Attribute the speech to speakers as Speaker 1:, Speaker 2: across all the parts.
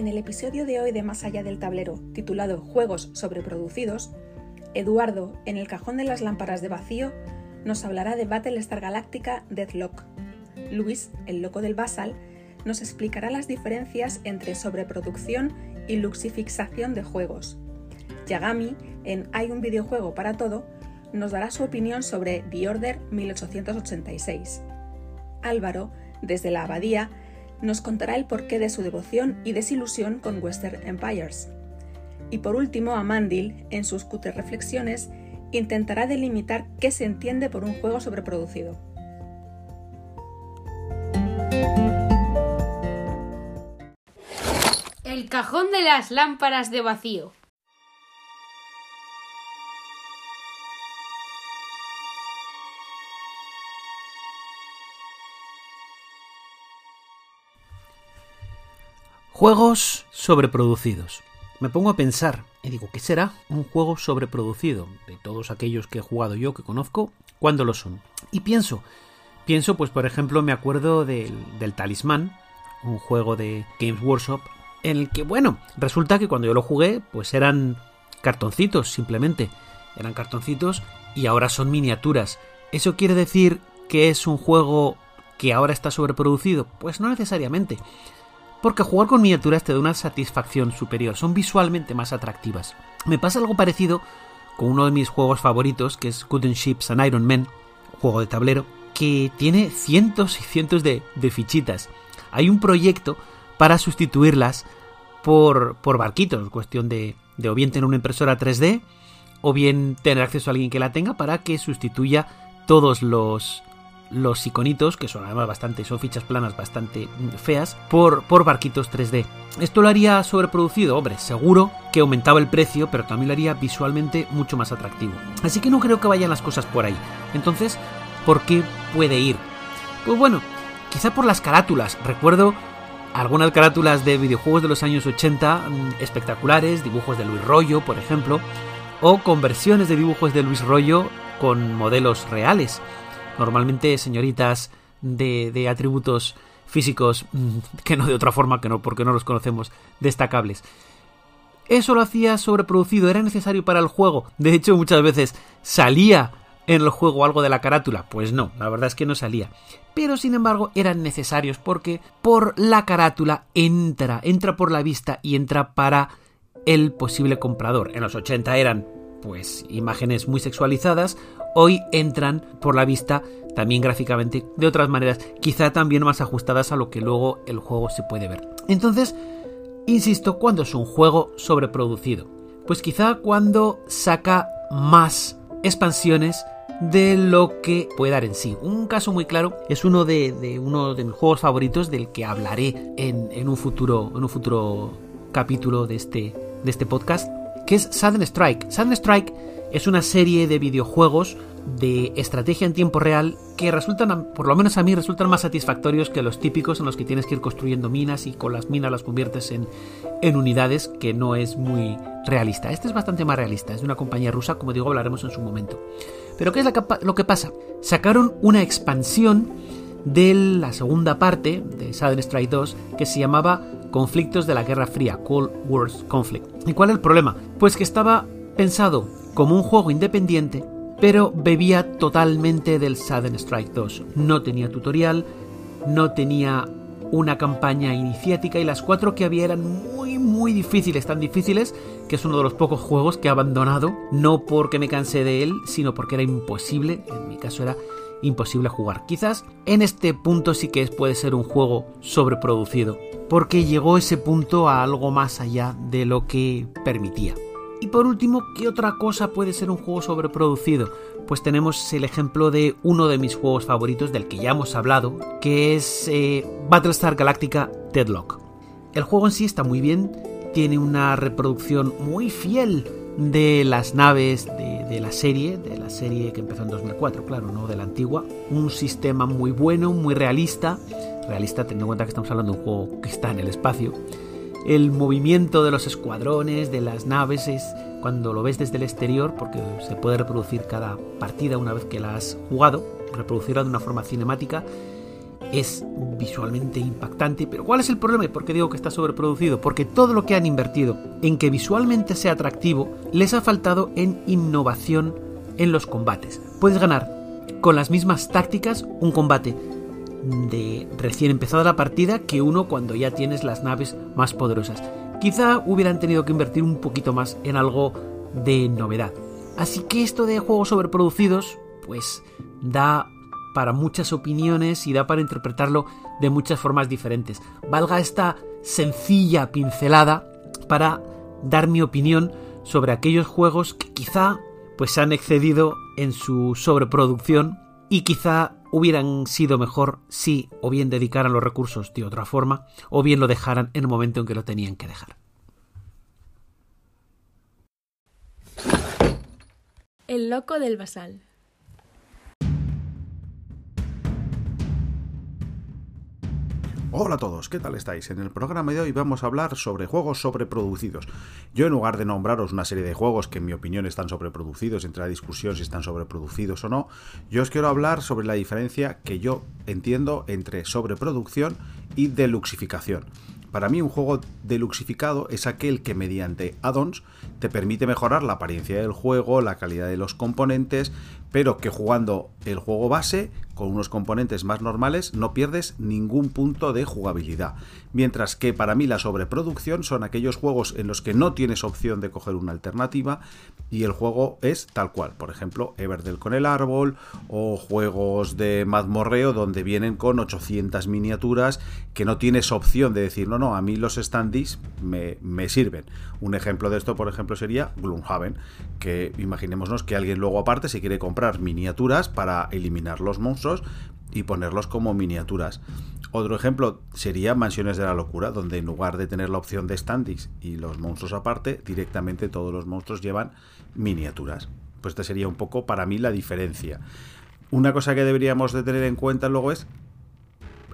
Speaker 1: En el episodio de hoy de Más allá del tablero, titulado Juegos sobreproducidos, Eduardo, en el cajón de las lámparas de vacío, nos hablará de Battlestar Galactica Deadlock. Luis, el loco del Basal, nos explicará las diferencias entre sobreproducción y luxifixación de juegos. Yagami, en Hay un videojuego para todo, nos dará su opinión sobre The Order 1886. Álvaro, desde la abadía, nos contará el porqué de su devoción y desilusión con Western Empires. Y por último, Amandil, en sus cutres reflexiones, intentará delimitar qué se entiende por un juego sobreproducido.
Speaker 2: El cajón de las lámparas de vacío.
Speaker 3: Juegos sobreproducidos. Me pongo a pensar y digo, ¿qué será un juego sobreproducido? De todos aquellos que he jugado yo, que conozco, ¿cuándo lo son? Y pienso, pienso, pues por ejemplo, me acuerdo del, del Talismán, un juego de Games Workshop, en el que, bueno, resulta que cuando yo lo jugué, pues eran cartoncitos, simplemente. Eran cartoncitos y ahora son miniaturas. ¿Eso quiere decir que es un juego que ahora está sobreproducido? Pues no necesariamente porque jugar con miniaturas te da una satisfacción superior, son visualmente más atractivas. Me pasa algo parecido con uno de mis juegos favoritos, que es Good Ships and Iron Man, juego de tablero, que tiene cientos y cientos de, fichitas. Hay un proyecto para sustituirlas por, por barquitos, cuestión de, de o bien tener una impresora 3D, o bien tener acceso a alguien que la tenga para que sustituya todos los, los iconitos, que son además bastante, son fichas planas bastante feas, por, por barquitos 3D. Esto lo haría sobreproducido, hombre, seguro que aumentaba el precio, pero también lo haría visualmente mucho más atractivo. Así que no creo que vayan las cosas por ahí. Entonces, ¿por qué puede ir? Pues bueno, quizá por las carátulas. Recuerdo algunas carátulas de videojuegos de los años 80 mm, espectaculares, dibujos de Luis Rollo, por ejemplo, o conversiones de dibujos de Luis Rollo con modelos reales normalmente señoritas de, atributos físicos mm, que no de otra forma que no porque no los conocemos destacables. Eso lo hacía sobreproducido, era necesario para el juego. De hecho, muchas veces salía en el juego algo de la carátula. Pues no, la verdad es que no salía. Pero sin embargo eran necesarios porque por la carátula entra, entra por la vista y entra para el posible comprador. En los 80 eran pues imágenes muy sexualizadas hoy entran por la vista también gráficamente de otras maneras, quizá también más ajustadas a lo que luego el juego se puede ver. Entonces, insisto, cuando es un juego sobreproducido? Pues quizá cuando saca más expansiones de lo que puede dar en sí. Un caso muy claro es uno de, uno de mis juegos favoritos del que hablaré en, un futuro en un futuro capítulo de este de este podcast, que es Sudden Strike. Sudden Strike es una serie de videojuegos de estrategia en tiempo real que resultan, por lo menos a mí, resultan más satisfactorios que los típicos en los que tienes que ir construyendo minas y con las minas las conviertes en, en unidades, que no es muy realista. Este es bastante más realista, es de una compañía rusa, como digo, hablaremos en su momento. Pero ¿qué es lo que pasa? Sacaron una expansión de la segunda parte de Southern Strike 2 que se llamaba Conflictos de la Guerra Fría, Cold War Conflict. ¿Y cuál es el problema? Pues que estaba pensado como un juego independiente, pero bebía totalmente del Sudden Strike 2. No tenía tutorial, no tenía una campaña iniciática y las cuatro que había eran muy muy difíciles, tan difíciles que es uno de los pocos juegos que he abandonado, no porque me cansé de él, sino porque era imposible, en mi caso era imposible jugar. Quizás en este punto sí que puede ser un juego sobreproducido, porque llegó ese punto a algo más allá de lo que permitía. Y por último, ¿qué otra cosa puede ser un juego sobreproducido? Pues tenemos el ejemplo de uno de mis juegos favoritos del que ya hemos hablado, que es eh, Battlestar Galactica Deadlock. El juego en sí está muy bien, tiene una reproducción muy fiel de las naves de, de, la serie, de la serie que empezó en 2004, claro, no de la antigua. Un sistema muy bueno, muy realista, realista teniendo en cuenta que estamos hablando de un juego que está en el espacio el movimiento de los escuadrones, de las naves, es cuando lo ves desde el exterior, porque se puede reproducir cada partida una vez que la has jugado, reproducirla de una forma cinemática, es visualmente impactante. Pero ¿cuál es el problema y por qué digo que está sobreproducido? Porque todo lo que han invertido en que visualmente sea atractivo les ha faltado en innovación en los combates. Puedes ganar con las mismas tácticas un combate de recién empezada la partida que uno cuando ya tienes las naves más poderosas. Quizá hubieran tenido que invertir un poquito más en algo de novedad. Así que esto de juegos sobreproducidos, pues da para muchas opiniones y da para interpretarlo de muchas formas diferentes. Valga esta sencilla pincelada para dar mi opinión sobre aquellos juegos que quizá pues han excedido en su sobreproducción y quizá hubieran sido mejor si o bien dedicaran los recursos de otra forma o bien lo dejaran en el momento en que lo tenían que dejar.
Speaker 2: El loco del basal.
Speaker 4: Hola a todos, ¿qué tal estáis? En el programa de hoy vamos a hablar sobre juegos sobreproducidos. Yo en lugar de nombraros una serie de juegos que en mi opinión están sobreproducidos, entre la discusión si están sobreproducidos o no, yo os quiero hablar sobre la diferencia que yo entiendo entre sobreproducción y deluxificación. Para mí un juego deluxificado es aquel que mediante add-ons te permite mejorar la apariencia del juego, la calidad de los componentes, pero que jugando el juego base con unos componentes más normales no pierdes ningún punto de jugabilidad. Mientras que para mí la sobreproducción son aquellos juegos en los que no tienes opción de coger una alternativa y el juego es tal cual. Por ejemplo, Everdell con el árbol o juegos de mazmorreo donde vienen con 800 miniaturas que no tienes opción de decir, no, no, a mí los standees me, me sirven. Un ejemplo de esto, por ejemplo, sería Gloomhaven, que imaginémonos que alguien luego aparte se quiere comprar miniaturas para eliminar los monstruos y ponerlos como miniaturas. Otro ejemplo sería Mansiones de la Locura, donde en lugar de tener la opción de standees y los monstruos aparte, directamente todos los monstruos llevan miniaturas. Pues esta sería un poco para mí la diferencia. Una cosa que deberíamos de tener en cuenta luego es,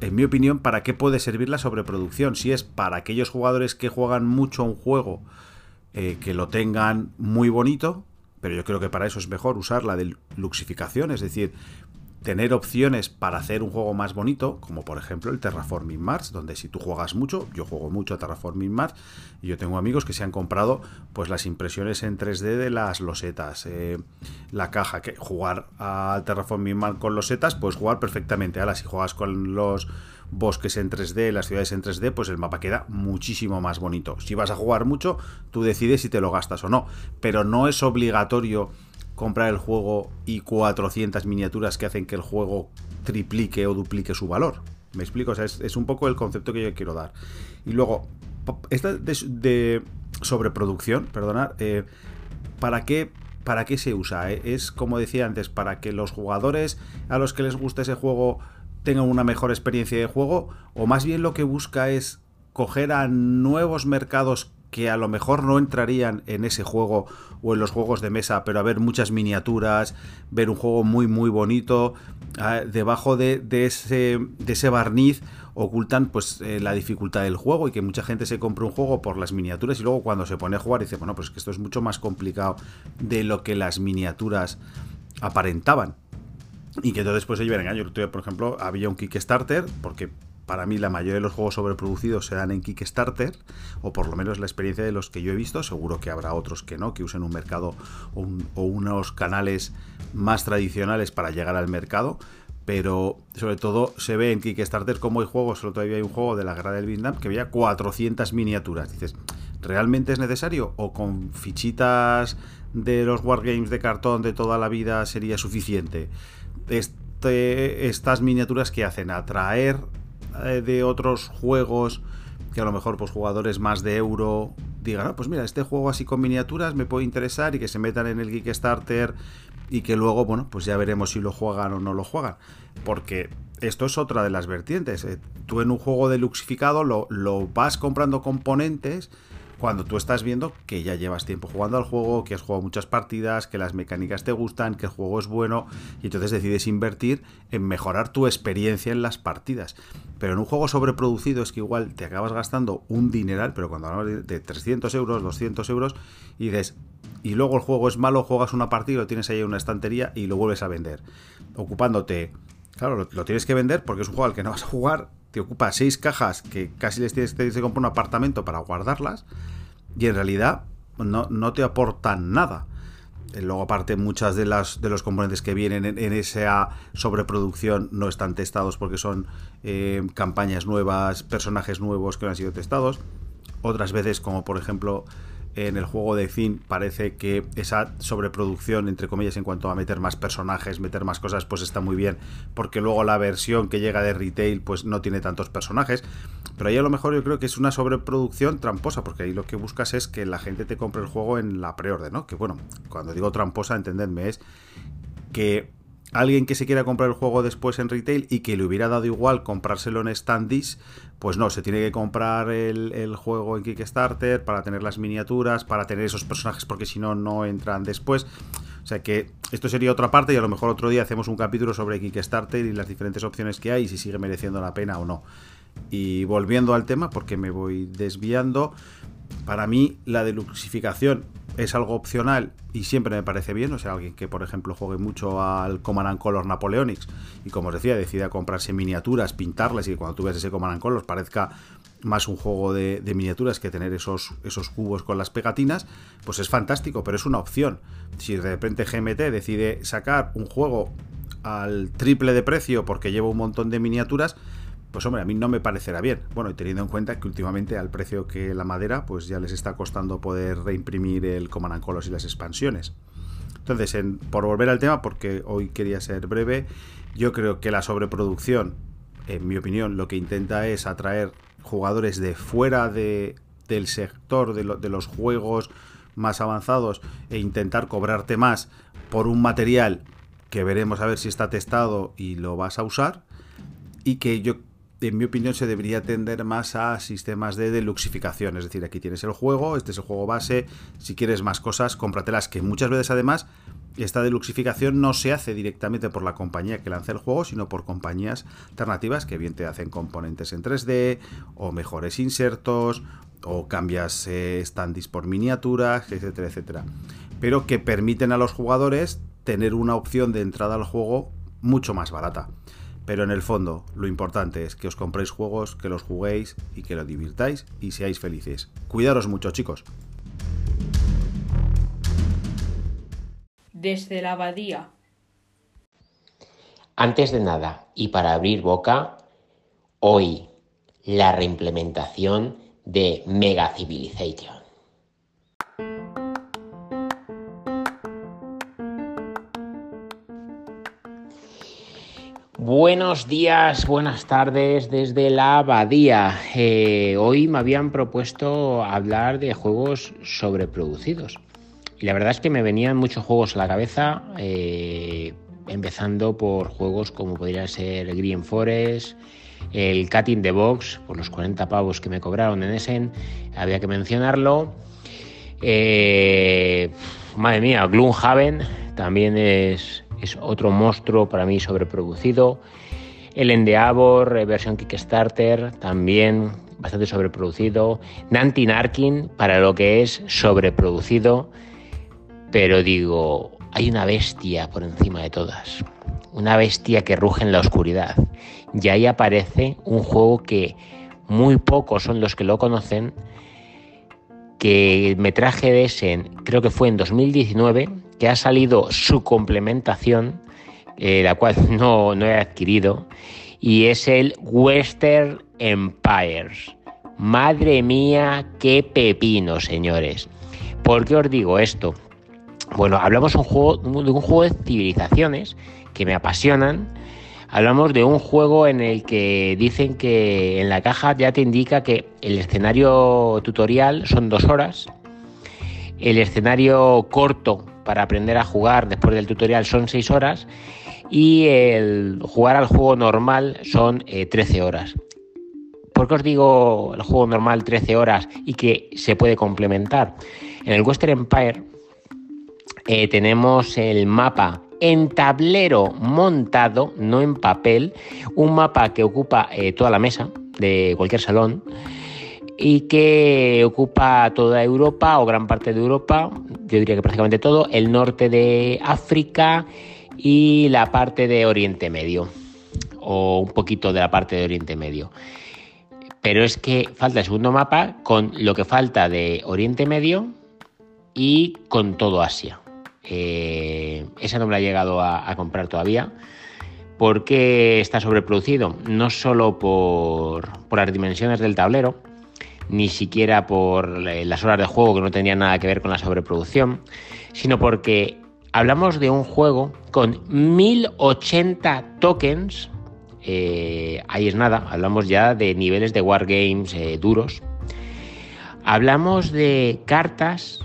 Speaker 4: en mi opinión, para qué puede servir la sobreproducción. Si es para aquellos jugadores que juegan mucho un juego, eh, que lo tengan muy bonito, pero yo creo que para eso es mejor usar la de luxificación, es decir, tener opciones para hacer un juego más bonito, como por ejemplo el Terraforming Mars, donde si tú juegas mucho, yo juego mucho a Terraforming Mars, y yo tengo amigos que se han comprado pues las impresiones en 3D de las losetas, eh, la caja, que jugar al Terraforming Mars con losetas, puedes jugar perfectamente. Ahora, si juegas con los bosques en 3D, las ciudades en 3D, pues el mapa queda muchísimo más bonito. Si vas a jugar mucho, tú decides si te lo gastas o no, pero no es obligatorio comprar el juego y 400 miniaturas que hacen que el juego triplique o duplique su valor. ¿Me explico? O sea, es, un poco el concepto que yo quiero dar. Y luego, esta de, sobreproducción, perdonad, eh, ¿para qué ¿para qué se usa? Eh, es como decía antes, para que los jugadores a los que les gusta ese juego tengan una mejor experiencia de juego, o más bien lo que busca es coger a nuevos mercados que a lo mejor no entrarían en ese juego o en los juegos de mesa, pero a ver muchas miniaturas, ver un juego muy muy bonito, ah, debajo de, ese, de ese barniz ocultan pues eh, la dificultad del juego y que mucha gente se compra un juego por las miniaturas y luego cuando se pone a jugar dice, bueno, pues que esto es mucho más complicado de lo que las miniaturas aparentaban. Y que entonces pues se llevan engaño. Por ejemplo, había un Kickstarter, porque para mí la mayoría de los juegos sobreproducidos se dan en Kickstarter, o por lo menos la experiencia de los que yo he visto, seguro que habrá otros que no, que usen un mercado o, unos canales más tradicionales para llegar al mercado, pero sobre todo se ve en Kickstarter como hay juegos, solo todavía hay un juego de la guerra del Vietnam que había 400 miniaturas. Dices, ¿realmente es necesario? ¿O con fichitas de los wargames de cartón de toda la vida sería suficiente? Este, estas miniaturas que hacen atraer eh, de otros juegos que a lo mejor pues jugadores más de euro digan, pues mira, este juego así con miniaturas me puede interesar y que se metan en el Kickstarter y que luego, bueno, pues ya veremos si lo juegan o no lo juegan. Porque esto es otra de las vertientes. Eh, tú en un juego deluxificado lo, lo vas comprando componentes cuando tú estás viendo que ya llevas tiempo jugando al juego, que has jugado muchas partidas, que las mecánicas te gustan, que el juego es bueno, y entonces decides invertir en mejorar tu experiencia en las partidas. Pero en un juego sobreproducido es que igual te acabas gastando un dineral, pero cuando hablamos de 300 euros, 200 euros, y dices, y luego el juego es malo, juegas una partida, lo tienes ahí en una estantería y lo vuelves a vender, ocupándote... Claro, lo, tienes que vender porque es un juego al que no vas a jugar te ocupa seis cajas que casi les tienes, que comprar un apartamento para guardarlas y en realidad no, no te aportan nada. Eh, luego, aparte, muchas de las de los componentes que vienen en, esa sobreproducción no están testados porque son eh, campañas nuevas, personajes nuevos que no han sido testados. Otras veces, como por ejemplo en el juego de Zin parece que esa sobreproducción, entre comillas, en cuanto a meter más personajes, meter más cosas, pues está muy bien, porque luego la versión que llega de retail, pues no tiene tantos personajes. Pero ahí a lo mejor yo creo que es una sobreproducción tramposa, porque ahí lo que buscas es que la gente te compre el juego en la preorden, ¿no? Que bueno, cuando digo tramposa, entendedme, es que alguien que se quiera comprar el juego después en retail y que le hubiera dado igual comprárselo en standees, pues no, se tiene que comprar el, juego en Kickstarter para tener las miniaturas, para tener esos personajes, porque si no, no entran después. O sea que esto sería otra parte y a lo mejor otro día hacemos un capítulo sobre Kickstarter y las diferentes opciones que hay y si sigue mereciendo la pena o no. Y volviendo al tema, porque me voy desviando, para mí la deluxificación es algo opcional y siempre me parece bien. O sea, alguien que, por ejemplo, juegue mucho al Command Color Napoleonics y, como os decía, decida comprarse miniaturas, pintarlas y que cuando tú veas ese Command Colors parezca más un juego de, miniaturas que tener esos, esos cubos con las pegatinas, pues es fantástico, pero es una opción. Si de repente GMT decide sacar un juego al triple de precio porque lleva un montón de miniaturas, pues hombre, a mí no me parecerá bien. Bueno, y teniendo en cuenta que últimamente al precio que la madera, pues ya les está costando poder reimprimir el Command y las expansiones. Entonces, por volver al tema, porque hoy quería ser breve, yo creo que la sobreproducción, en mi opinión, lo que intenta es atraer jugadores de fuera de, del sector de, de los juegos más avanzados e intentar cobrarte más por un material que veremos a ver si está testado y lo vas a usar y que yo en mi opinión, se debería tender más a sistemas de deluxificación. Es decir, aquí tienes el juego, este es el juego base. Si quieres más cosas, cómpratelas. Que muchas veces, además, esta deluxificación no se hace directamente por la compañía que lanza el juego, sino por compañías alternativas que bien te hacen componentes en 3D, o mejores insertos, o cambias eh, por miniaturas, etcétera, etcétera. Pero que permiten a los jugadores tener una opción de entrada al juego mucho más barata. Pero en el fondo, lo importante es que os compréis juegos, que los juguéis y que lo divirtáis y seáis felices. Cuidaros mucho, chicos.
Speaker 2: Desde la abadía.
Speaker 5: Antes de nada, y para abrir boca, hoy la reimplementación de Mega Civilization. Buenos días, buenas tardes desde la abadía. Eh, hoy me habían propuesto hablar de juegos sobreproducidos. Y la verdad es que me venían muchos juegos a la cabeza, eh, empezando por juegos como podría ser Green Forest, el Cat in the Box, por los 40 pavos que me cobraron en Essen, había que mencionarlo. Eh, madre mía, Gloomhaven también es es otro monstruo para mí sobreproducido. El Endeavor, eh, versión Kickstarter, también bastante sobreproducido. Nanti Narkin, para lo que es sobreproducido. Pero digo, hay una bestia por encima de todas. Una bestia que ruge en la oscuridad. Y ahí aparece un juego que muy pocos son los que lo conocen. Que me traje de ese, creo que fue en 2019, que ha salido su complementación, eh, la cual no, no he adquirido, y es el Western Empires. Madre mía, qué pepino, señores. ¿Por qué os digo esto? Bueno, hablamos un juego, de un juego de civilizaciones que me apasionan, Hablamos de un juego en el que dicen que en la caja ya te indica que el escenario tutorial son dos horas, el escenario corto para aprender a jugar después del tutorial son seis horas y el jugar al juego normal son 13 eh, horas. ¿Por qué os digo el juego normal 13 horas y que se puede complementar? En el Western Empire eh, tenemos el mapa en tablero montado, no en papel, un mapa que ocupa eh, toda la mesa de cualquier salón y que ocupa toda Europa o gran parte de Europa, yo diría que prácticamente todo, el norte de África y la parte de Oriente Medio, o un poquito de la parte de Oriente Medio. Pero es que falta el segundo mapa con lo que falta de Oriente Medio y con todo Asia. Eh, esa no me la he llegado a, comprar todavía porque está sobreproducido, no solo por, las dimensiones del tablero, ni siquiera por las horas de juego que no tenían nada que ver con la sobreproducción, sino porque hablamos de un juego con 1080 tokens eh, ahí es nada, hablamos ya de niveles de wargames eh, duros. Hablamos de cartas,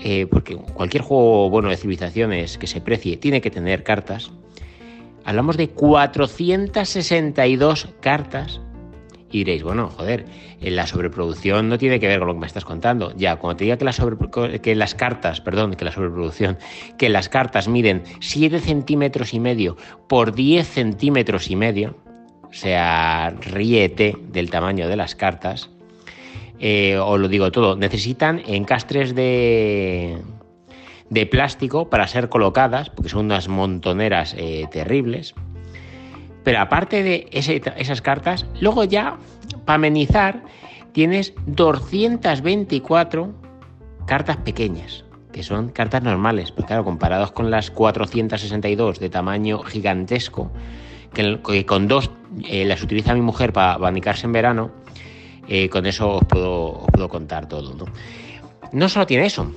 Speaker 5: eh, porque cualquier juego bueno de civilizaciones que se precie tiene que tener cartas. Hablamos de 462 cartas. Y diréis, bueno, joder, la sobreproducción no tiene que ver con lo que me estás contando. Ya, cuando te diga que, que las cartas, perdón, que la sobreproducción, que las cartas miden 7 centímetros y medio por 10 centímetros y medio, o sea, ríete del tamaño de las cartas, eh, os lo digo todo, necesitan encastres de, de plástico para ser colocadas, porque son unas montoneras eh, terribles. Pero aparte de esas cartas, luego ya, para amenizar, tienes 224 cartas pequeñas, que son cartas normales, porque claro, comparados con las 462 de tamaño gigantesco, que, con dos eh, las utiliza mi mujer para abanicarse en verano, eh, con eso os puedo, contar todo. no solo tiene eso,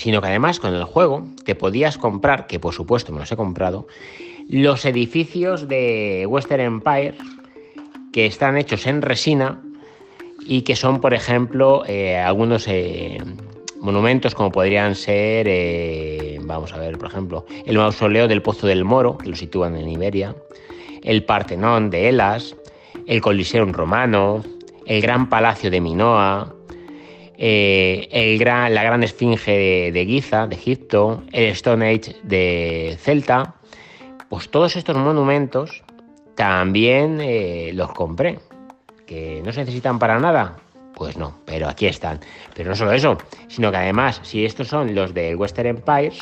Speaker 5: sino que además con el juego te podías comprar, que por supuesto me los he comprado, los edificios de Western Empire que están hechos en resina y que son, por ejemplo, eh, algunos eh, monumentos como podrían ser, eh, vamos a ver, por ejemplo, el mausoleo del Pozo del Moro, que lo sitúan en Iberia, el Partenón de Elas, el Coliseum romano, el Gran Palacio de Minoa, gran, la Gran Esfinge de, de Giza, de Egipto, el Stone Age de Celta, pues todos estos monumentos también eh, los compré. ¿Que no se necesitan para nada? Pues no, pero aquí están. Pero no solo eso, sino que además, si estos son los del Western Empire,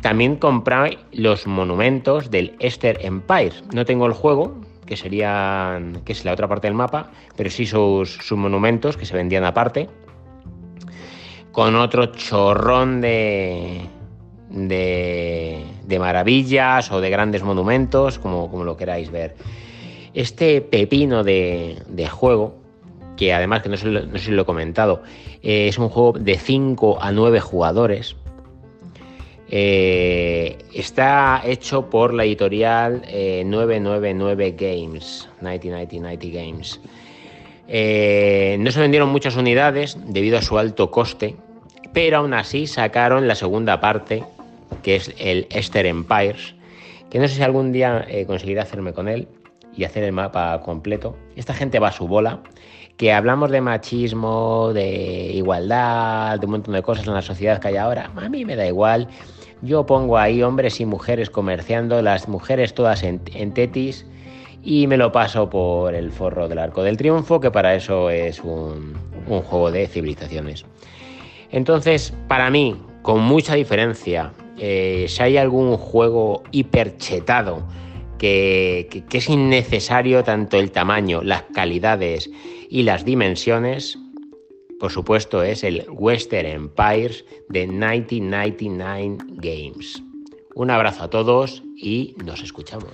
Speaker 5: también compré los monumentos del Eastern Empire. No tengo el juego, que serían, que es la otra parte del mapa, pero sí sus, sus monumentos que se vendían aparte, con otro chorrón de, de, maravillas o de grandes monumentos, como, como lo queráis ver. Este pepino de, juego, que además que no sé, no si lo he comentado, eh, es un juego de 5 a 9 jugadores. Eh, está hecho por la editorial 999 eh, Games, 1990 Games. No se vendieron muchas unidades debido a su alto coste, pero aún así sacaron la segunda parte que es el Esther Empires, que no sé si algún día eh, conseguiré hacerme con él y hacer el mapa completo. Esta gente va a su bola, que hablamos de machismo, de igualdad, de un montón de cosas en la sociedad que hay ahora. A mí me da igual. Yo pongo ahí hombres y mujeres comerciando, las mujeres todas en, tetis y me lo paso por el forro del arco del triunfo, que para eso es un, juego de civilizaciones. Entonces, para mí, con mucha diferencia, eh, si hay algún juego hiperchetado que, que, es innecesario tanto el tamaño, las calidades y las dimensiones, por supuesto es el Western Empires de 1999 Games. Un abrazo a todos y nos escuchamos.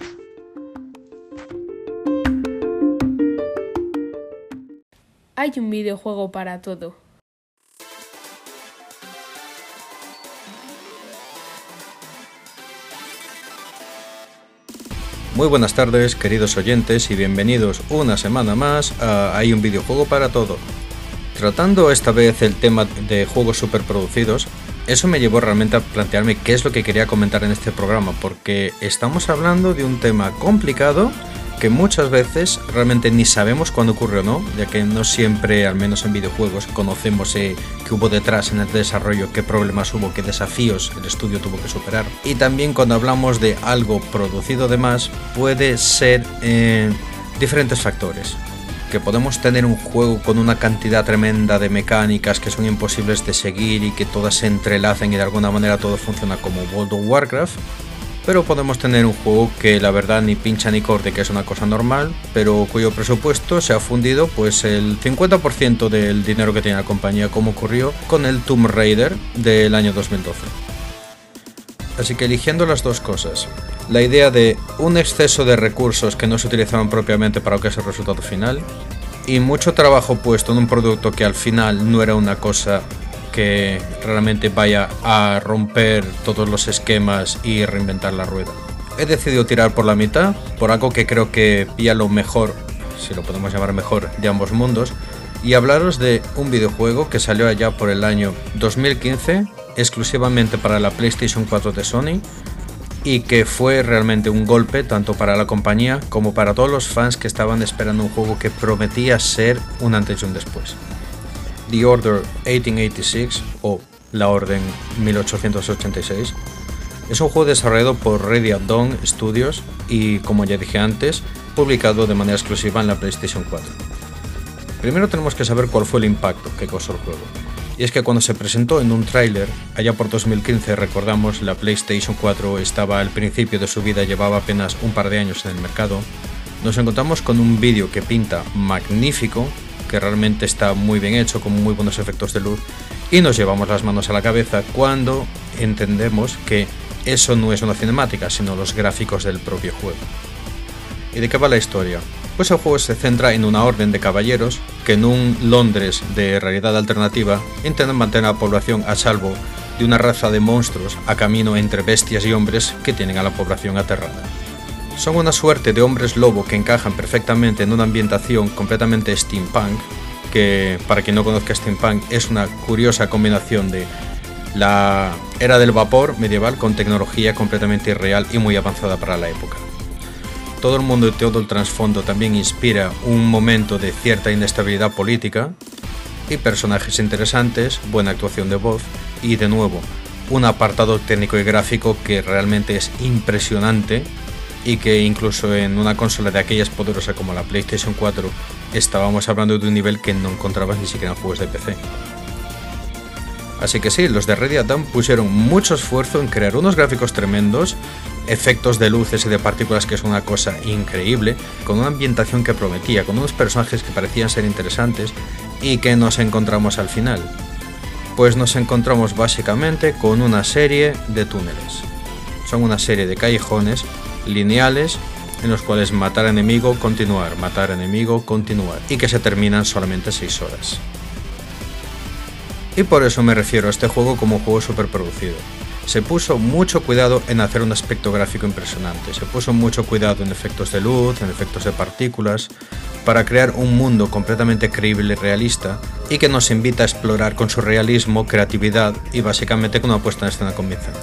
Speaker 2: Hay un videojuego para todo.
Speaker 6: Muy buenas tardes, queridos oyentes, y bienvenidos una semana más a Hay un videojuego para todo. Tratando esta vez el tema de juegos superproducidos, eso me llevó realmente a plantearme qué es lo que quería comentar en este programa, porque estamos hablando de un tema complicado que muchas veces realmente ni sabemos cuándo ocurrió o no, ya que no siempre, al menos en videojuegos, conocemos eh, qué hubo detrás en el desarrollo, qué problemas hubo, qué desafíos el estudio tuvo que superar. Y también cuando hablamos de algo producido de más, puede ser eh, diferentes factores. Que podemos tener un juego con una cantidad tremenda de mecánicas que son imposibles de seguir y que todas se entrelacen y de alguna manera todo funciona como World of Warcraft pero podemos tener un juego que la verdad ni pincha ni corte, que es una cosa normal, pero cuyo presupuesto se ha fundido pues el 50% del dinero que tiene la compañía, como ocurrió con el Tomb Raider del año 2012. Así que eligiendo las dos cosas, la idea de un exceso de recursos que no se utilizaban propiamente para lo que es el resultado final, y mucho trabajo puesto en un producto que al final no era una cosa que realmente vaya a romper todos los esquemas y reinventar la rueda. He decidido tirar por la mitad, por algo que creo que pilla lo mejor, si lo podemos llamar mejor, de ambos mundos, y hablaros de un videojuego que salió allá por el año 2015, exclusivamente para la PlayStation 4 de Sony, y que fue realmente un golpe tanto para la compañía como para todos los fans que estaban esperando un juego que prometía ser un antes y un después. The Order 1886 o La Orden 1886 es un juego desarrollado por Radiant Dawn Studios y, como ya dije antes, publicado de manera exclusiva en la PlayStation 4. Primero tenemos que saber cuál fue el impacto que causó el juego. Y es que cuando se presentó en un tráiler, allá por 2015, recordamos, la PlayStation 4 estaba al principio de su vida, llevaba apenas un par de años en el mercado, nos encontramos con un vídeo que pinta magnífico que realmente está muy bien hecho, con muy buenos efectos de luz, y nos llevamos las manos a la cabeza cuando entendemos que eso no es una cinemática, sino los gráficos del propio juego. ¿Y de qué va la historia? Pues el juego se centra en una orden de caballeros que en un Londres de realidad alternativa intentan mantener a la población a salvo de una raza de monstruos a camino entre bestias y hombres que tienen a la población aterrada. Son una suerte de hombres lobo que encajan perfectamente en una ambientación completamente steampunk, que para quien no conozca steampunk es una curiosa combinación de la era del vapor medieval con tecnología completamente irreal y muy avanzada para la época. Todo el mundo y todo el trasfondo también inspira un momento de cierta inestabilidad política y personajes interesantes, buena actuación de voz y de nuevo un apartado técnico y gráfico que realmente es impresionante y que incluso en una consola de aquellas poderosas como la PlayStation 4 estábamos hablando de un nivel que no encontrabas ni siquiera en juegos de PC. Así que sí, los de Red Dawn pusieron mucho esfuerzo en crear unos gráficos tremendos, efectos de luces y de partículas que es una cosa increíble, con una ambientación que prometía, con unos personajes que parecían ser interesantes y que nos encontramos al final. Pues nos encontramos básicamente con una serie de túneles. Son una serie de callejones lineales en los cuales matar enemigo, continuar, matar enemigo, continuar, y que se terminan solamente 6 horas. Y por eso me refiero a este juego como juego superproducido. Se puso mucho cuidado en hacer un aspecto gráfico impresionante, se puso mucho cuidado en efectos de luz, en efectos de partículas, para crear un mundo completamente creíble y realista, y que nos invita a explorar con su realismo, creatividad y básicamente con una puesta en escena convincente.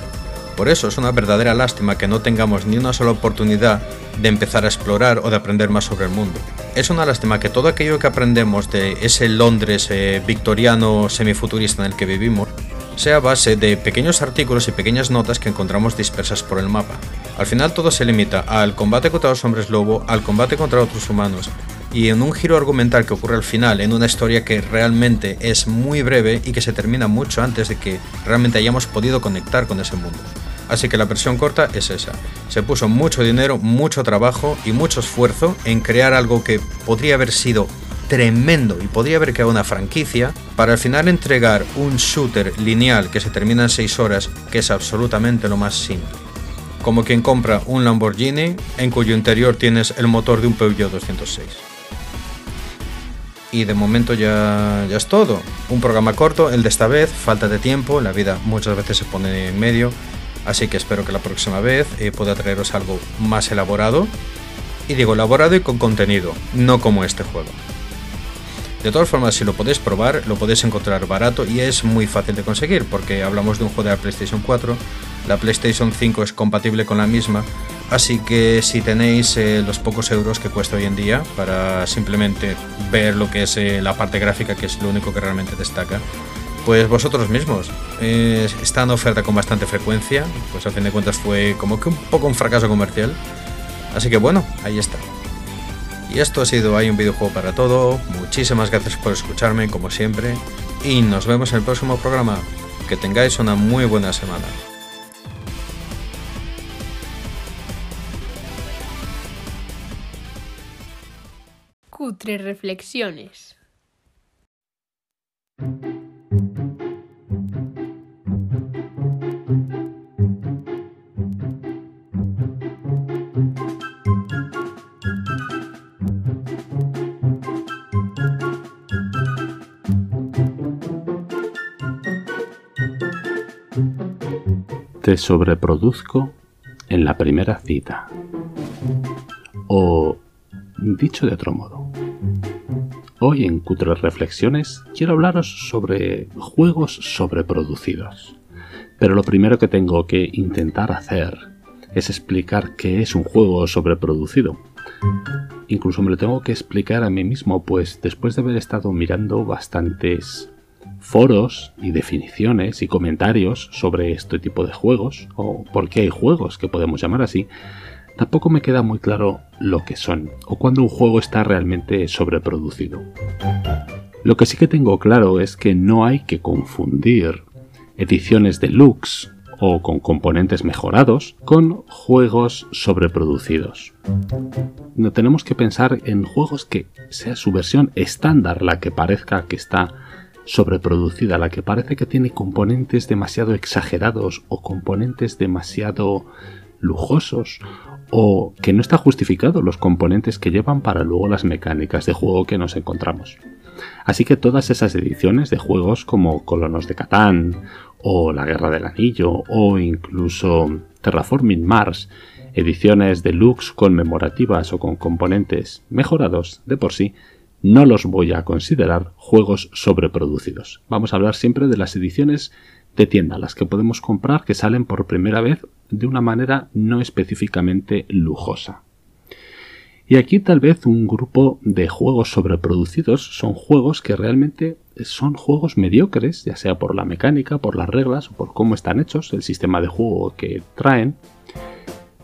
Speaker 6: Por eso es una verdadera lástima que no tengamos ni una sola oportunidad de empezar a explorar o de aprender más sobre el mundo. Es una lástima que todo aquello que aprendemos de ese Londres eh, victoriano semifuturista en el que vivimos sea base de pequeños artículos y pequeñas notas que encontramos dispersas por el mapa. Al final todo se limita al combate contra los hombres lobo, al combate contra otros humanos, y en un giro argumental que ocurre al final, en una historia que realmente es muy breve y que se termina mucho antes de que realmente hayamos podido conectar con ese mundo. Así que la versión corta es esa. Se puso mucho dinero, mucho trabajo y mucho esfuerzo en crear algo que podría haber sido tremendo y podría haber creado una franquicia para al final entregar un shooter lineal que se termina en 6 horas, que es absolutamente lo más simple. Como quien compra un Lamborghini en cuyo interior tienes el motor de un Peugeot 206. Y de momento ya, ya es todo. Un programa corto, el de esta vez, falta de tiempo, la vida muchas veces se pone en medio Así que espero que la próxima vez eh, pueda traeros algo más elaborado. Y digo elaborado y con contenido, no como este juego. De todas formas, si lo podéis probar, lo podéis encontrar barato y es muy fácil de conseguir, porque hablamos de un juego de la PlayStation 4, la PlayStation 5 es compatible con la misma, así que si tenéis eh, los pocos euros que cuesta hoy en día para simplemente ver lo que es eh, la parte gráfica, que es lo único que realmente destaca, pues vosotros mismos. Eh, está en oferta con bastante frecuencia, pues a fin de cuentas fue como que un poco un fracaso comercial. Así que bueno, ahí está. Y esto ha sido Hay un videojuego para todo. Muchísimas gracias por escucharme, como siempre. Y nos vemos en el próximo programa. Que tengáis una muy buena semana.
Speaker 2: Cutre Reflexiones.
Speaker 7: Sobreproduzco en la primera cita. O, dicho de otro modo, hoy en Cutre Reflexiones quiero hablaros sobre juegos sobreproducidos. Pero lo primero que tengo que intentar hacer es explicar qué es un juego sobreproducido. Incluso me lo tengo que explicar a mí mismo, pues después de haber estado mirando bastantes foros y definiciones y comentarios sobre este tipo de juegos, o por qué hay juegos que podemos llamar así, tampoco me queda muy claro lo que son, o cuando un juego está realmente sobreproducido. Lo que sí que tengo claro es que no hay que confundir ediciones deluxe o con componentes mejorados con juegos sobreproducidos. No tenemos que pensar en juegos que sea su versión estándar la que parezca que está sobreproducida, la que parece que tiene componentes demasiado exagerados o componentes demasiado lujosos o que no está justificado los componentes que llevan para luego las mecánicas de juego que nos encontramos. Así que todas esas ediciones de juegos como Colonos de Catán o La Guerra del Anillo o incluso Terraforming Mars, ediciones deluxe conmemorativas o con componentes mejorados de por sí, no los voy a considerar juegos sobreproducidos. Vamos a hablar siempre de las ediciones de tienda, las que podemos comprar que salen por primera vez de una manera no específicamente lujosa. Y aquí tal vez un grupo de juegos sobreproducidos son juegos que realmente son juegos mediocres, ya sea por la mecánica, por las reglas o por cómo están hechos, el sistema de juego que traen,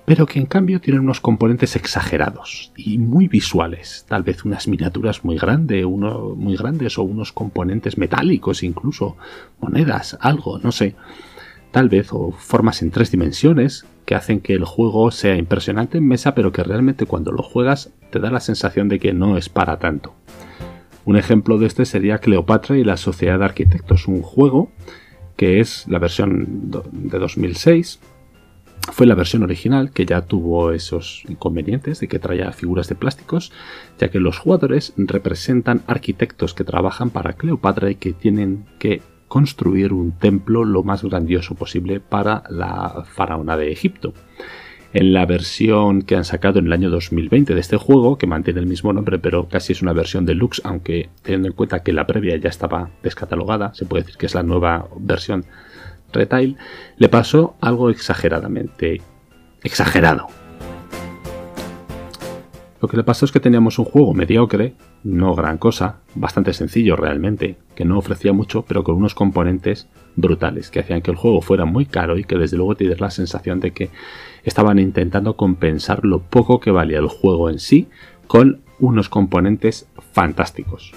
Speaker 7: pero que en cambio tienen unos componentes exagerados y muy visuales, tal vez unas miniaturas muy, grandes, uno, muy grandes o unos componentes metálicos incluso, monedas, algo, no sé, tal vez o formas en tres dimensiones que hacen que el juego sea impresionante en mesa pero que realmente cuando lo juegas te da la sensación de que no es para tanto. Un ejemplo de este sería Cleopatra y la Sociedad de Arquitectos, un juego que es la versión de 2006 fue la versión original que ya tuvo esos inconvenientes de que traía figuras de plásticos, ya que los jugadores representan arquitectos que trabajan para Cleopatra y que tienen que construir un templo lo más grandioso posible para la faraona de Egipto. En la versión que han sacado en el año 2020 de este juego, que mantiene el mismo nombre pero casi es una versión deluxe, aunque teniendo en cuenta que la previa ya estaba descatalogada, se puede decir que es la nueva versión Retail, le pasó algo exageradamente exagerado. Lo que le pasó es que teníamos un juego mediocre, no gran cosa, bastante sencillo realmente, que no ofrecía mucho, pero con unos componentes brutales, que hacían que el juego fuera muy caro y que desde luego te la sensación de que estaban intentando compensar lo poco que valía el juego en sí con unos componentes fantásticos.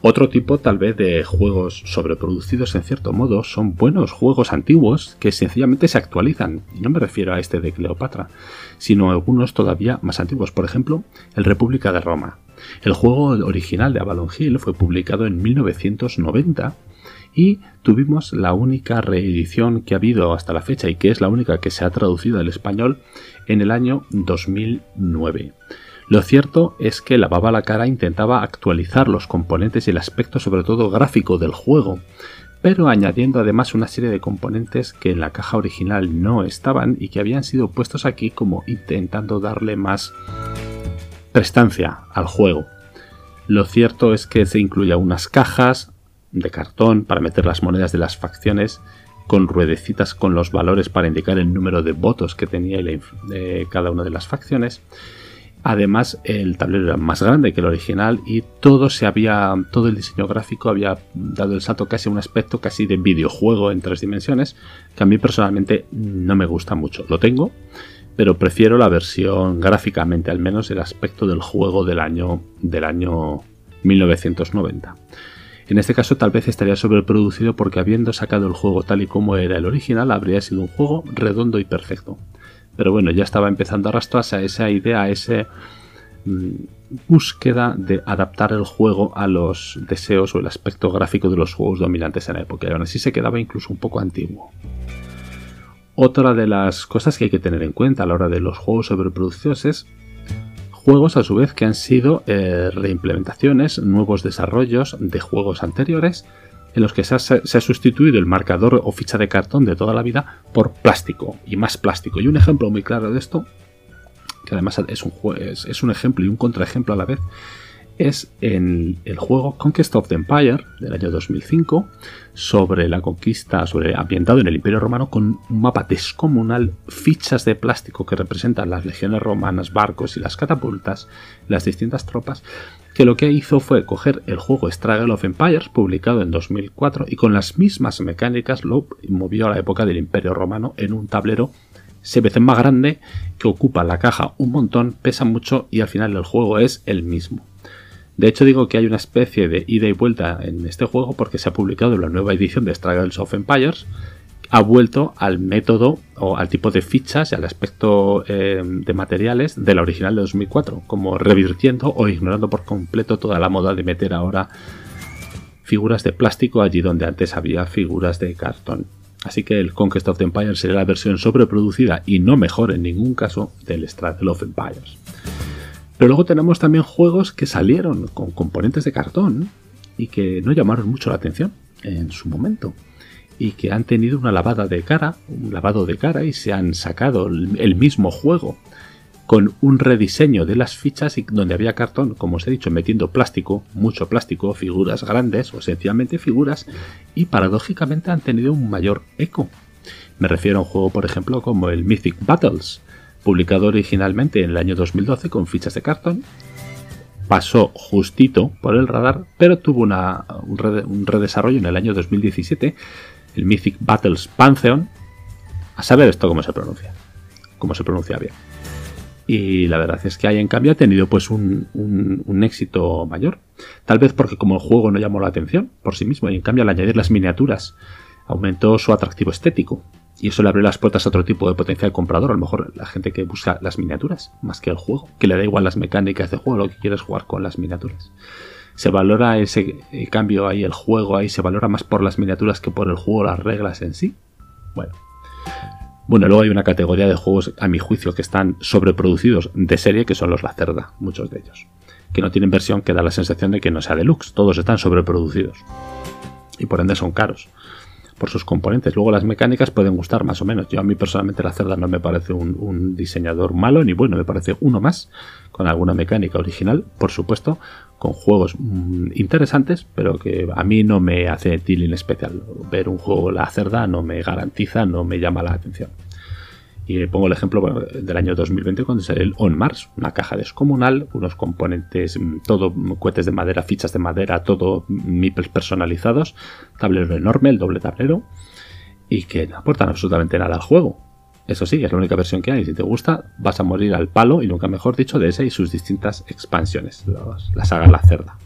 Speaker 7: Otro tipo tal vez de juegos sobreproducidos en cierto modo son buenos juegos antiguos que sencillamente se actualizan. Y no me refiero a este de Cleopatra, sino a algunos todavía más antiguos. Por ejemplo, el República de Roma. El juego original de Avalon Hill fue publicado en 1990 y tuvimos la única reedición que ha habido hasta la fecha y que es la única que se ha traducido al español en el año 2009. Lo cierto es que la cara intentaba actualizar los componentes y el aspecto sobre todo gráfico del juego, pero añadiendo además una serie de componentes que en la caja original no estaban y que habían sido puestos aquí como intentando darle más prestancia al juego. Lo cierto es que se incluye unas cajas de cartón para meter las monedas de las facciones con ruedecitas con los valores para indicar el número de votos que tenía cada una de las facciones Además, el tablero era más grande que el original y todo se había, todo el diseño gráfico había dado el salto casi a un aspecto casi de videojuego en tres dimensiones, que a mí personalmente no me gusta mucho. Lo tengo, pero prefiero la versión gráficamente, al menos el aspecto del juego del año del año 1990. En este caso tal vez estaría sobreproducido porque habiendo sacado el juego tal y como era el original habría sido un juego redondo y perfecto pero bueno, ya estaba empezando a arrastrarse a esa idea, a esa mm, búsqueda de adaptar el juego a los deseos o el aspecto gráfico de los juegos dominantes en la época, y aún así se quedaba incluso un poco antiguo. Otra de las cosas que hay que tener en cuenta a la hora de los juegos sobreproducidos es juegos a su vez que han sido eh, reimplementaciones, nuevos desarrollos de juegos anteriores en los que se ha, sustituido el marcador o ficha de cartón de toda la vida por plástico y más plástico. Y un ejemplo muy claro de esto, que además es un, es un ejemplo y un contraejemplo a la vez, es en el juego Conquest of the Empire del año 2005 sobre la conquista, sobre ambientado en el Imperio Romano con un mapa descomunal, fichas de plástico que representan las legiones romanas, barcos y las catapultas, las distintas tropas, que lo que hizo fue coger el juego Struggle of Empires, publicado en 2004, y con las mismas mecánicas lo movió a la época del Imperio Romano en un tablero se veces más grande que ocupa la caja un montón, pesa mucho y al final el juego es el mismo. De hecho, digo que hay una especie de ida y vuelta en este juego porque se ha publicado la nueva edición de Struggles of Empires. Ha vuelto al método o al tipo de fichas y al aspecto eh, de materiales de la original de 2004, como revirtiendo o ignorando por completo toda la moda de meter ahora figuras de plástico allí donde antes había figuras de cartón. Así que el Conquest of the Empires será la versión sobreproducida y no mejor en ningún caso del Struggle of Empires. Pero luego tenemos también juegos que salieron con componentes de cartón y que no llamaron mucho la atención en su momento y que han tenido una lavada de cara, un lavado de cara y se han sacado el mismo juego con un rediseño de las fichas y donde había cartón, como os he dicho, metiendo plástico, mucho plástico, figuras grandes o sencillamente figuras y paradójicamente han tenido un mayor eco. Me refiero a un juego, por ejemplo, como el Mythic Battles, publicado originalmente en el año 2012 con fichas de cartón. Pasó justito por el radar, pero tuvo un, redesarrollo en el año 2017, el Mythic Battles Pantheon. A saber esto cómo se pronuncia, cómo se pronuncia bien. Y la verdad es que ahí en cambio ha tenido pues un, un, éxito mayor. Tal vez porque como el juego no llamó la atención por sí mismo y en cambio al añadir las miniaturas aumentó su atractivo estético y eso le abre las puertas a otro tipo de potencial comprador. A lo mejor la gente que busca las miniaturas más que el juego, que le da igual las mecánicas de juego, lo que quieres jugar con las miniaturas. Se valora ese eh, cambio ahí, el juego ahí, se valora más por las miniaturas que por el juego, las reglas en sí. Bueno. Bueno, luego hay una categoría de juegos, a mi juicio, que están sobreproducidos de serie, que son los La Cerda, muchos de ellos. Que no tienen versión que da la sensación de que no sea deluxe, todos están sobreproducidos. Y por ende son caros por sus componentes. Luego las mecánicas pueden gustar más o menos. Yo a mí personalmente la cerda no me parece un, diseñador malo ni bueno, me parece uno más, con alguna mecánica original, por supuesto, con juegos mm, interesantes, pero que a mí no me hace tilín especial. Ver un juego la cerda no me garantiza, no me llama la atención. Y pongo el ejemplo del año 2020 cuando sale el On Mars, una caja descomunal, unos componentes, mm, todo cohetes de madera, fichas de madera, todo meeples personalizados, tablero enorme, el doble tablero, y que no aportan absolutamente nada al juego. Eso sí, es la única versión que hay. Si te gusta, vas a morir al palo, y nunca mejor dicho, de ese y sus distintas expansiones, la saga La Cerda.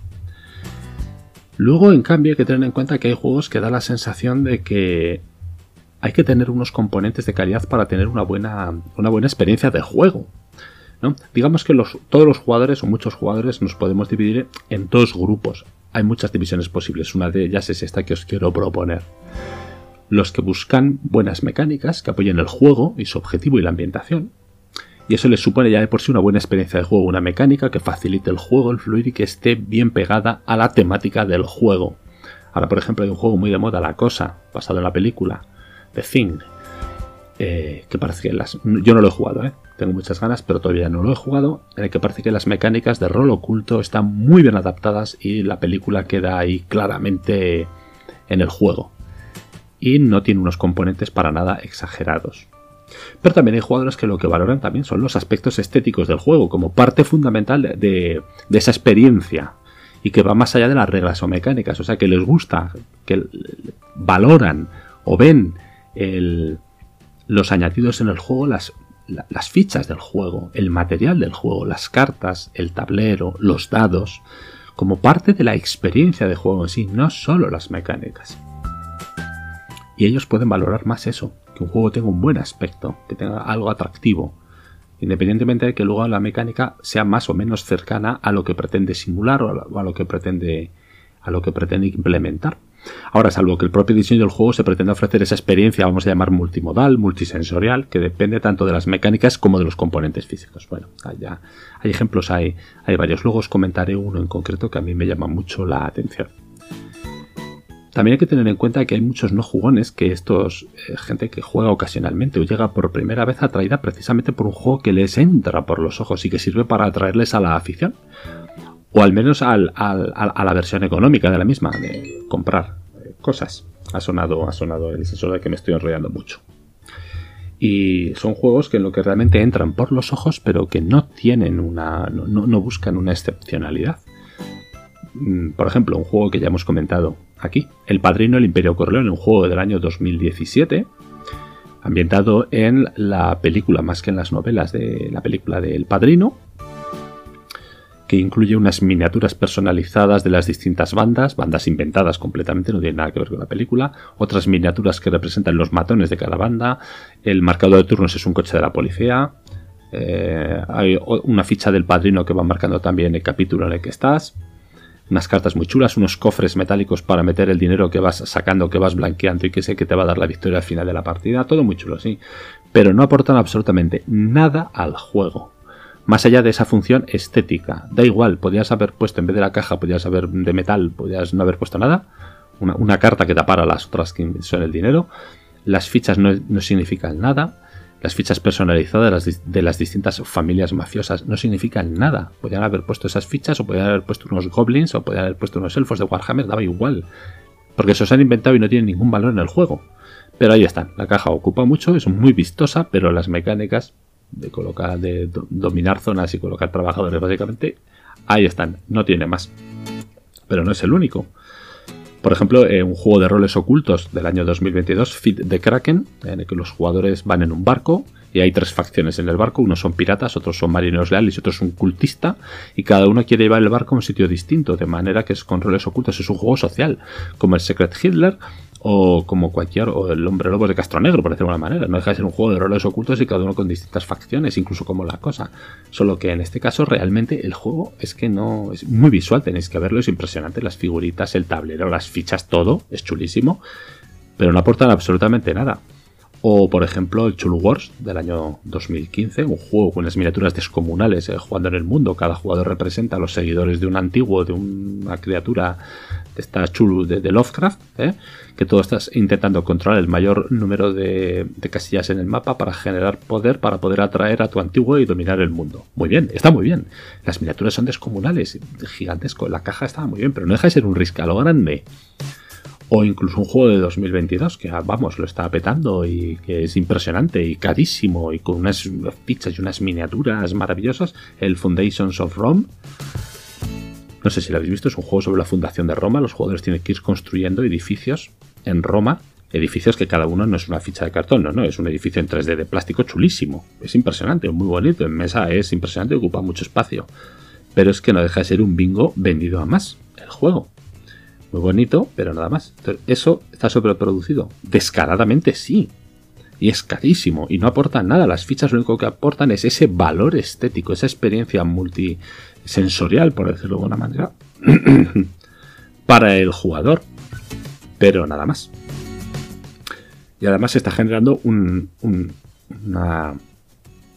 Speaker 7: Luego, en cambio, hay que tener en cuenta que hay juegos que da la sensación de que hay que tener unos componentes de calidad para tener una buena, una buena experiencia de juego. ¿no? Digamos que los, todos los jugadores o muchos jugadores nos podemos dividir en dos grupos. Hay muchas divisiones posibles. Una de ellas es esta que os quiero proponer. Los que buscan buenas mecánicas que apoyen el juego y su objetivo y la ambientación. Y eso les supone ya de por sí una buena experiencia de juego, una mecánica que facilite el juego, el fluir y que esté bien pegada a la temática del juego Ahora, por ejemplo, hay un juego muy de moda, La Cosa, basado en la película The Thing, eh, que parece que las... Yo no lo he jugado, ¿eh? tengo muchas ganas, pero todavía no lo he jugado, en el que parece que las mecánicas de rol oculto están muy bien adaptadas y la película queda ahí claramente en el juego. Y no tiene unos componentes para nada exagerados. Pero también hay jugadores que lo que valoran también son los aspectos estéticos del juego, como parte fundamental de, esa experiencia y que va más allá de las reglas o mecánicas. O sea, que les gusta, que valoran o ven los añadidos en el juego, las, las fichas del juego, el material del juego, las cartas, el tablero, los dados, como parte de la experiencia de juego en sí, no solo las mecánicas. Y ellos pueden valorar más eso, que un juego tenga un buen aspecto, que tenga algo atractivo, independientemente de que luego la mecánica sea más o menos cercana a lo que pretende simular o a lo que pretende, a lo que pretende implementar. Ahora, salvo que el propio diseño del juego se pretende ofrecer esa experiencia, vamos a llamar multimodal, multisensorial, que depende tanto de las mecánicas como de los componentes físicos. Bueno, hay ejemplos, hay, hay varios. Luego os comentaré uno en concreto que a mí me llama mucho la atención. También hay que tener en cuenta que hay muchos no jugones que estos eh, gente que juega ocasionalmente o llega por primera vez atraída precisamente por un juego que les entra por los ojos y que sirve para atraerles a la afición o al menos a la versión económica de la misma, de comprar cosas. Ha sonado, ha sonado el sensor de que me estoy enrollando mucho. Y son juegos que en lo que realmente entran por los ojos, pero que no tienen una. no, buscan una excepcionalidad. Mm, por ejemplo, un juego que ya hemos comentado aquí, El Padrino el Imperio Corleone, un juego del año 2017, ambientado en la película más que en las novelas de la película del Padrino, que incluye unas miniaturas personalizadas de las distintas bandas, bandas inventadas completamente, no tienen nada que ver con la película, otras miniaturas que representan los matones de cada banda, el marcador de turnos es un coche de la policía, eh, hay una ficha del padrino que va marcando también el capítulo en el que estás, unas cartas muy chulas, unos cofres metálicos para meter el dinero que vas sacando, que vas blanqueando y que sé que te va a dar la victoria al final de la partida, todo muy chulo, sí, pero no aportan absolutamente nada al juego más allá de esa función estética. Da igual, podías haber puesto en vez de la caja, podías haber de metal, podías no haber puesto nada. Una, carta que tapara las otras que son el dinero. Las fichas no, significan nada. Las fichas personalizadas de las, distintas familias mafiosas no significan nada. Podían haber puesto esas fichas o podían haber puesto unos goblins o podían haber puesto unos elfos de Warhammer, daba igual. Porque se os han inventado y no tienen ningún valor en el juego. Pero ahí están. La caja ocupa mucho, es muy vistosa, pero las mecánicas de colocar, de dominar zonas y colocar trabajadores básicamente, ahí están, no tiene más. Pero no es el único. Por ejemplo, eh, un juego de roles ocultos del año 2022, Fit the Kraken, en el que los jugadores van en un barco y hay tres facciones en el barco, unos son piratas, otros son marineros leales y otros son cultista, y cada uno quiere llevar el barco a un sitio distinto, de manera que es con roles ocultos, es un juego social, como el Secret Hitler, o como cualquier, o el hombre lobo de Castro Negro, por decirlo de alguna manera. No deja de ser un juego de roles ocultos y cada uno con distintas facciones, incluso como la cosa. Solo que en este caso realmente el juego es que no es muy visual, tenéis que verlo, es impresionante, las figuritas, el tablero, las fichas, todo, es chulísimo, pero no aportan absolutamente nada. O, por ejemplo, el Chulu Wars del año 2015, un juego con las miniaturas descomunales eh, jugando en el mundo. Cada jugador representa a los seguidores de un antiguo, de una criatura de esta Chulu de, Lovecraft, eh, que todo estás intentando controlar el mayor número de, casillas en el mapa para generar poder, para poder atraer a tu antiguo y dominar el mundo. Muy bien, está muy bien. Las miniaturas son descomunales, gigantesco. La caja está muy bien, pero no deja de ser un risca lo grande o incluso un juego de 2022 que vamos lo está petando y que es impresionante y carísimo y con unas fichas y unas miniaturas maravillosas el Foundations of Rome no sé si lo habéis visto es un juego sobre la fundación de Roma los jugadores tienen que ir construyendo edificios en Roma edificios que cada uno no es una ficha de cartón, no, no, es un edificio en 3D de plástico chulísimo. Es impresionante, muy bonito, en mesa es impresionante, ocupa mucho espacio. Pero es que no deja de ser un bingo vendido a más, el juego. Muy bonito, pero nada más. ¿Eso está sobreproducido? Descaradamente sí. Y es carísimo y no aporta nada. Las fichas lo único que aportan es ese valor estético, esa experiencia multisensorial, por decirlo de alguna manera, para el jugador. Pero nada más. Y además está generando una,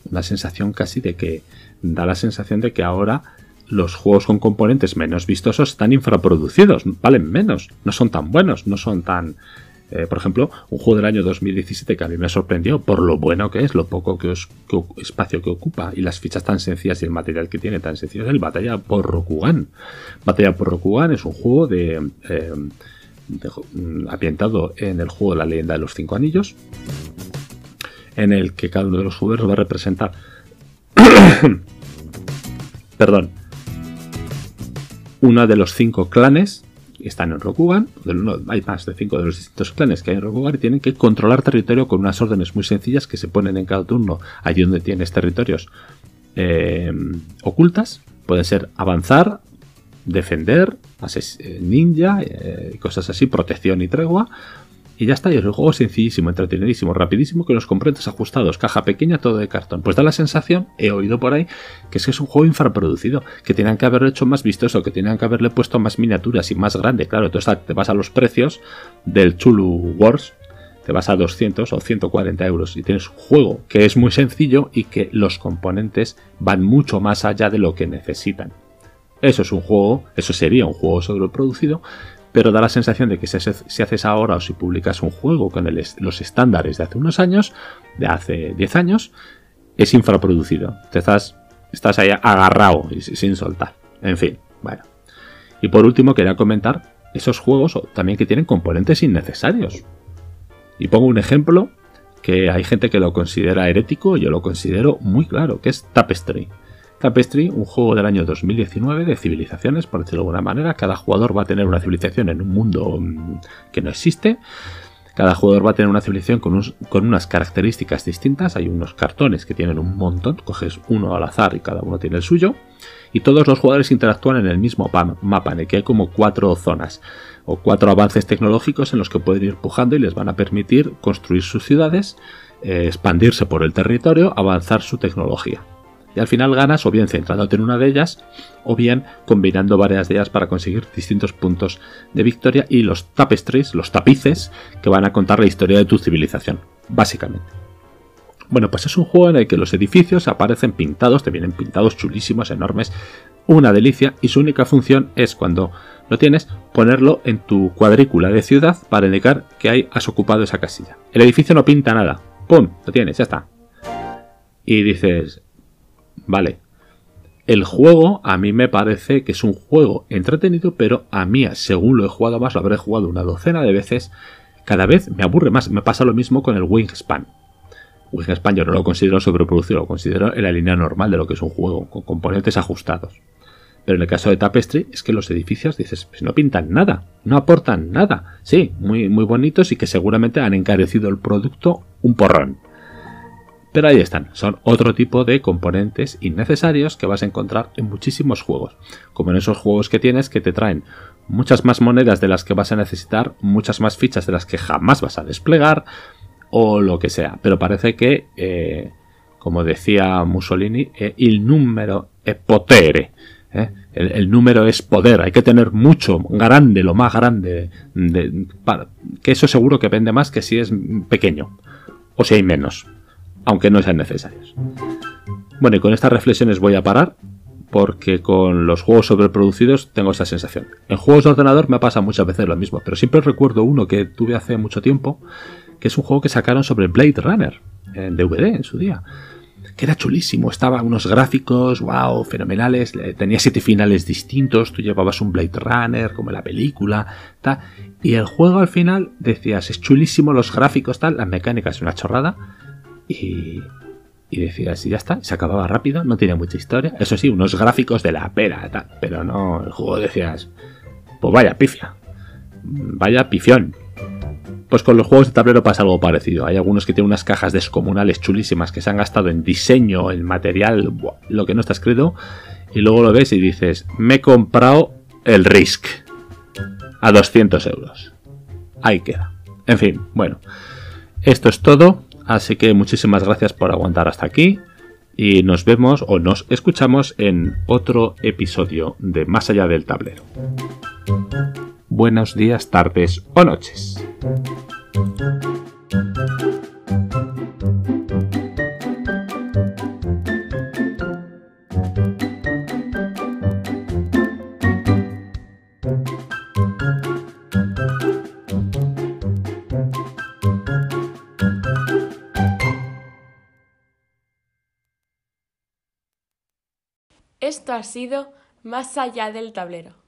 Speaker 7: una sensación casi de que da la sensación de que ahora los juegos con componentes menos vistosos están infraproducidos, valen menos, no son tan buenos, no son tan... Eh, por ejemplo, un juego del año 2017 que a mí me sorprendió por lo bueno que es, lo poco que, espacio que ocupa y las fichas tan sencillas y el material que tiene tan sencillo es el Batalla por Rokugan. Batalla por Rokugan es un juego de, eh, mm, en el juego de la leyenda de los cinco anillos, en el que cada uno de los jugadores va a representar perdón, uno de los cinco clanes están en Rokugan, hay más de cinco de los distintos clanes que hay en Rokugan y tienen que controlar territorio con unas órdenes muy sencillas que se ponen en cada turno allí donde tienes territorios eh, ocultas. Pueden ser avanzar, defender, eh, ninja, eh, cosas así, protección y tregua, y ya está, y el juego sencillísimo, entretenidísimo, rapidísimo, con los componentes ajustados, caja pequeña, todo de cartón. Pues da la sensación, he oído por ahí, que es que es un juego infraproducido, que tenían que haberlo hecho más vistoso, que tenían que haberle puesto más miniaturas y más grande. Claro, entonces te vas a los precios del Chulu Wars, te vas a 200 o 140 euros y tienes un juego que es muy sencillo y que los componentes van mucho más allá de lo que necesitan. Eso es un juego, eso sería un juego sobreproducido, pero da la sensación de que si, haces ahora o si publicas un juego con los estándares de hace unos años, de hace 10 años, es infraproducido. Estás, estás ahí agarrado y sin soltar. En fin, bueno. Y por último, quería comentar esos juegos también que tienen componentes innecesarios. Y pongo un ejemplo que hay gente que lo considera herético, yo lo considero muy claro, que es Tapestry. Tapestry, un juego del año 2019 de civilizaciones, por decirlo de alguna manera. Cada jugador va a tener una civilización en un mundo mm, que no existe. Cada jugador va a tener una civilización con, unas características distintas. Hay unos cartones que tienen un montón. Coges uno al azar y cada uno tiene el suyo. Y todos los jugadores interactúan en el mismo mapa, en el que hay como cuatro zonas o cuatro avances tecnológicos en los que pueden ir pujando y les van a permitir construir sus ciudades, eh, expandirse por el territorio, avanzar su tecnología y al final ganas o bien centrándote en una de ellas o bien combinando varias de ellas para conseguir distintos puntos de victoria y los tapestries, los tapices que van a contar la historia de tu civilización, básicamente. Bueno, pues es un juego en el que los edificios aparecen pintados, te vienen pintados chulísimos, enormes, una delicia y su única función es cuando lo tienes ponerlo en tu cuadrícula de ciudad para indicar que hay, has ocupado esa casilla. El edificio no pinta nada, ¡pum! Lo tienes, ya está. Y dices, Vale. El juego a mí me parece que es un juego entretenido, pero a mí, según lo he jugado más, lo habré jugado una docena de veces, cada vez me aburre más. Me pasa lo mismo con el Wingspan. Wingspan yo no lo considero sobreproducido, lo considero en la línea normal de lo que es un juego, con componentes ajustados. Pero en el caso de Tapestry es que los edificios, dices, pues no pintan nada, no aportan nada. Sí, muy, muy bonitos y que seguramente han encarecido el producto un porrón. Pero ahí están, son otro tipo de componentes innecesarios que vas a encontrar en muchísimos juegos, como en esos juegos que tienes que te traen muchas más monedas de las que vas a necesitar, muchas más fichas de las que jamás vas a desplegar o lo que sea. Pero parece que, eh, como decía Mussolini, el eh, número es potere. ¿eh? El, número es poder, hay que tener mucho, grande, lo más grande, que eso seguro que vende más que si es pequeño o si hay menos aunque no sean necesarios. Bueno, y con estas reflexiones voy a parar, porque con los juegos sobreproducidos tengo esa sensación. En juegos de ordenador me pasa muchas veces lo mismo, pero siempre recuerdo uno que tuve hace mucho tiempo, que es un juego que sacaron sobre Blade Runner, en DVD en su día. Que era chulísimo, estaba unos gráficos, wow, fenomenales, tenía siete finales distintos, tú llevabas un Blade Runner, como la película, tal, y el juego al final decías, es chulísimo los gráficos, tal, las mecánicas, una chorrada, y, y decías, y ya está, se acababa rápido, no tiene mucha historia. Eso sí, unos gráficos de la pera, pero no, el juego decías, pues vaya pifia, vaya pifión. Pues con los juegos de tablero pasa algo parecido. Hay algunos que tienen unas cajas descomunales chulísimas que se han gastado en diseño, en material, lo que no está escrito, y luego lo ves y dices, me he comprado el Risk a 200 euros. Ahí queda. En fin, bueno, esto es todo. Así que muchísimas gracias por aguantar hasta aquí y nos vemos o nos escuchamos en otro episodio de Más allá del tablero. Buenos días, tardes o noches.
Speaker 8: Esto ha sido Más allá del tablero.